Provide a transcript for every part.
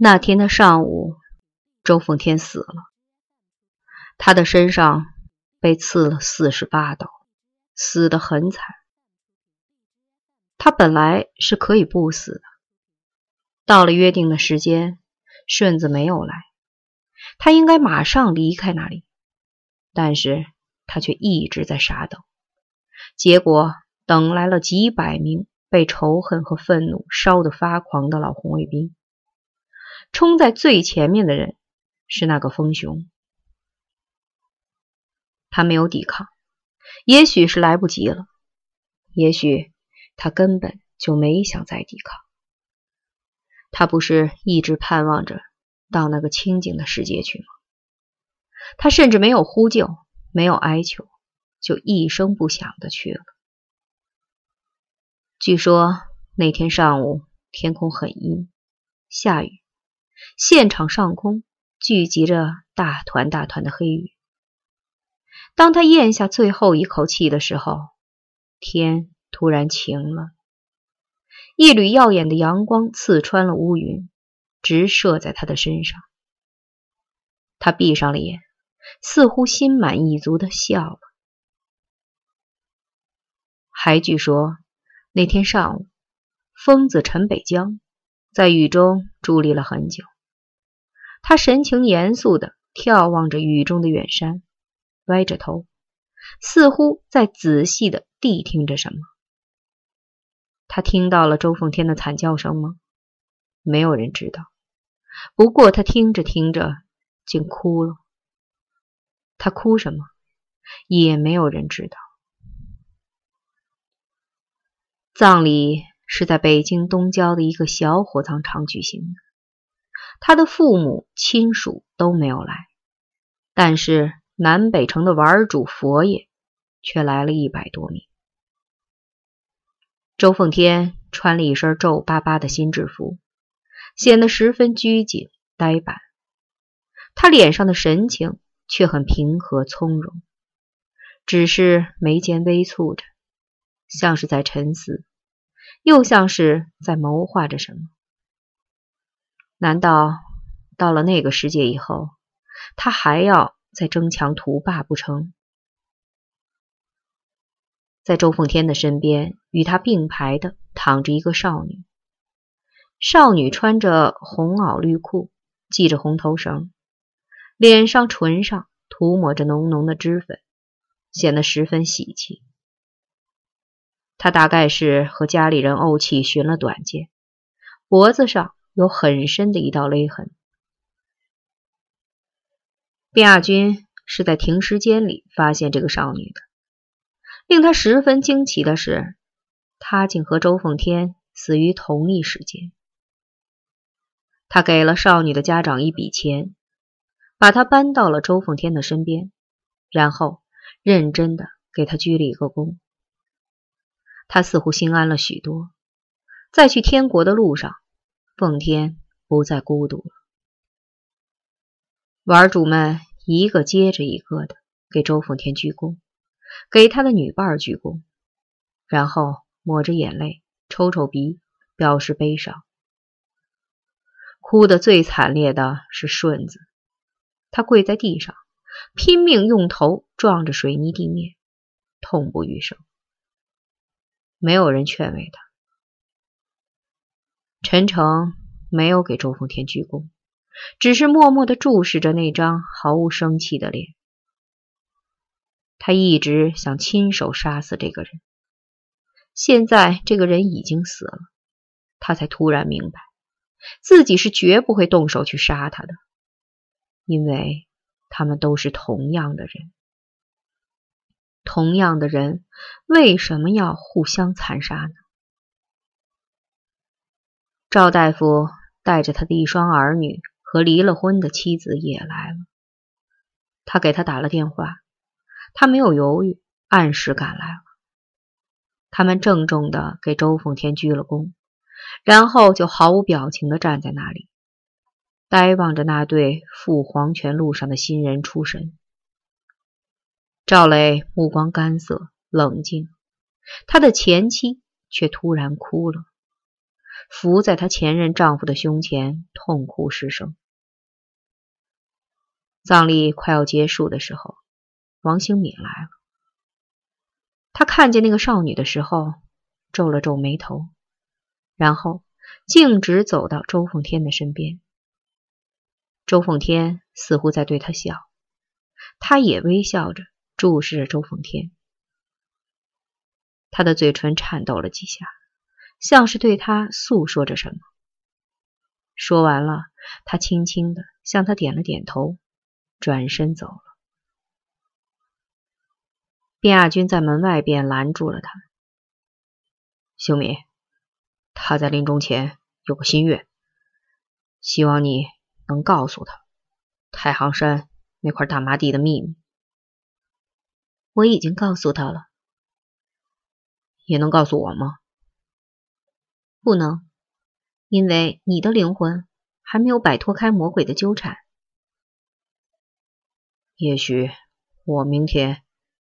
那天的上午，周奉天死了。他的身上被刺了四十八刀，死得很惨。他本来是可以不死的。到了约定的时间，顺子没有来，他应该马上离开那里，但是他却一直在傻等。结果等来了几百名被仇恨和愤怒烧得发狂的老红卫兵。冲在最前面的人是那个风熊，他没有抵抗，也许是来不及了，也许他根本就没想再抵抗。他不是一直盼望着到那个清静的世界去吗？他甚至没有呼救，没有哀求，就一声不响的去了。据说那天上午天空很阴，下雨。现场上空聚集着大团大团的黑雨。当他咽下最后一口气的时候，天突然晴了，一缕耀眼的阳光刺穿了乌云，直射在他的身上。他闭上了眼，似乎心满意足的笑了。还据说那天上午，疯子陈北江。在雨中伫立了很久，他神情严肃地眺望着雨中的远山，歪着头，似乎在仔细地谛听着什么。他听到了周凤天的惨叫声吗？没有人知道。不过他听着听着，竟哭了。他哭什么？也没有人知道。葬礼。是在北京东郊的一个小火葬场举行的，他的父母亲属都没有来，但是南北城的玩主佛爷却来了一百多名。周奉天穿了一身皱巴巴的新制服，显得十分拘谨呆板，他脸上的神情却很平和从容，只是眉间微蹙着，像是在沉思。又像是在谋划着什么？难道到了那个世界以后，他还要再争强图霸不成？在周凤天的身边，与他并排的躺着一个少女。少女穿着红袄绿裤，系着红头绳，脸上、唇上涂抹着浓浓的脂粉，显得十分喜气。他大概是和家里人怄气寻了短见，脖子上有很深的一道勒痕。卞亚军是在停尸间里发现这个少女的。令他十分惊奇的是，她竟和周凤天死于同一时间。他给了少女的家长一笔钱，把她搬到了周凤天的身边，然后认真的给她鞠了一个躬。他似乎心安了许多，在去天国的路上，奉天不再孤独了。玩主们一个接着一个的给周奉天鞠躬，给他的女伴鞠躬，然后抹着眼泪，抽抽鼻，表示悲伤。哭得最惨烈的是顺子，他跪在地上，拼命用头撞着水泥地面，痛不欲生。没有人劝慰他。陈诚没有给周凤天鞠躬，只是默默的注视着那张毫无生气的脸。他一直想亲手杀死这个人，现在这个人已经死了，他才突然明白，自己是绝不会动手去杀他的，因为他们都是同样的人。同样的人，为什么要互相残杀呢？赵大夫带着他的一双儿女和离了婚的妻子也来了。他给他打了电话，他没有犹豫，按时赶来了。他们郑重的给周凤天鞠了躬，然后就毫无表情的站在那里，呆望着那对赴黄泉路上的新人出神。赵磊目光干涩冷静，他的前妻却突然哭了，伏在他前任丈夫的胸前，痛哭失声。葬礼快要结束的时候，王兴敏来了。他看见那个少女的时候，皱了皱眉头，然后径直走到周凤天的身边。周凤天似乎在对他笑，他也微笑着注视着周凤天。他的嘴唇颤抖了几下，像是对他诉说着什么。说完了，他轻轻的向他点了点头。转身走了。卞亚军在门外边拦住了他：“秀敏，他在临终前有个心愿，希望你能告诉他太行山那块大麻地的秘密。”我已经告诉他了。也能告诉我吗？不能，因为你的灵魂还没有摆脱开魔鬼的纠缠。也许我明天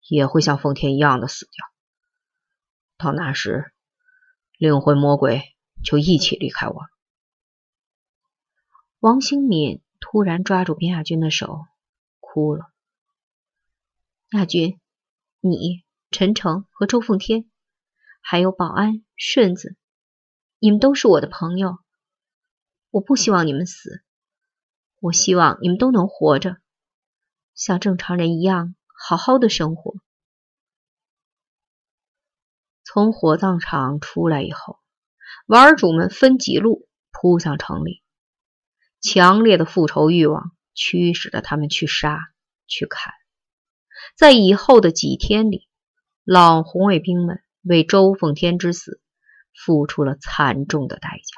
也会像奉天一样的死掉，到那时，灵魂魔鬼就一起离开我了。王兴敏突然抓住边亚军的手，哭了。亚军，你、陈诚和周奉天，还有保安、顺子，你们都是我的朋友，我不希望你们死，我希望你们都能活着。像正常人一样好好的生活。从火葬场出来以后，玩主们分几路扑向城里，强烈的复仇欲望驱使着他们去杀、去砍。在以后的几天里，老红卫兵们为周凤天之死付出了惨重的代价。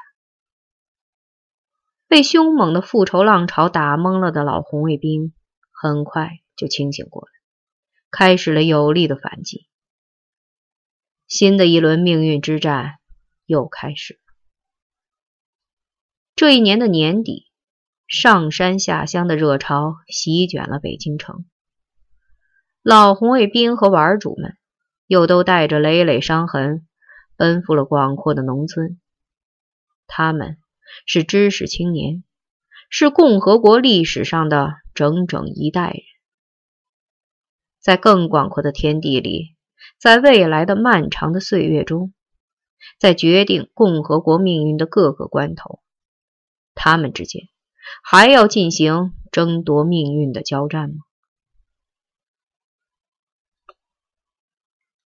被凶猛的复仇浪潮打懵了的老红卫兵。很快就清醒过来，开始了有力的反击。新的一轮命运之战又开始了。这一年的年底，上山下乡的热潮席卷了北京城。老红卫兵和玩主们又都带着累累伤痕，奔赴了广阔的农村。他们是知识青年。是共和国历史上的整整一代人，在更广阔的天地里，在未来的漫长的岁月中，在决定共和国命运的各个关头，他们之间还要进行争夺命运的交战吗？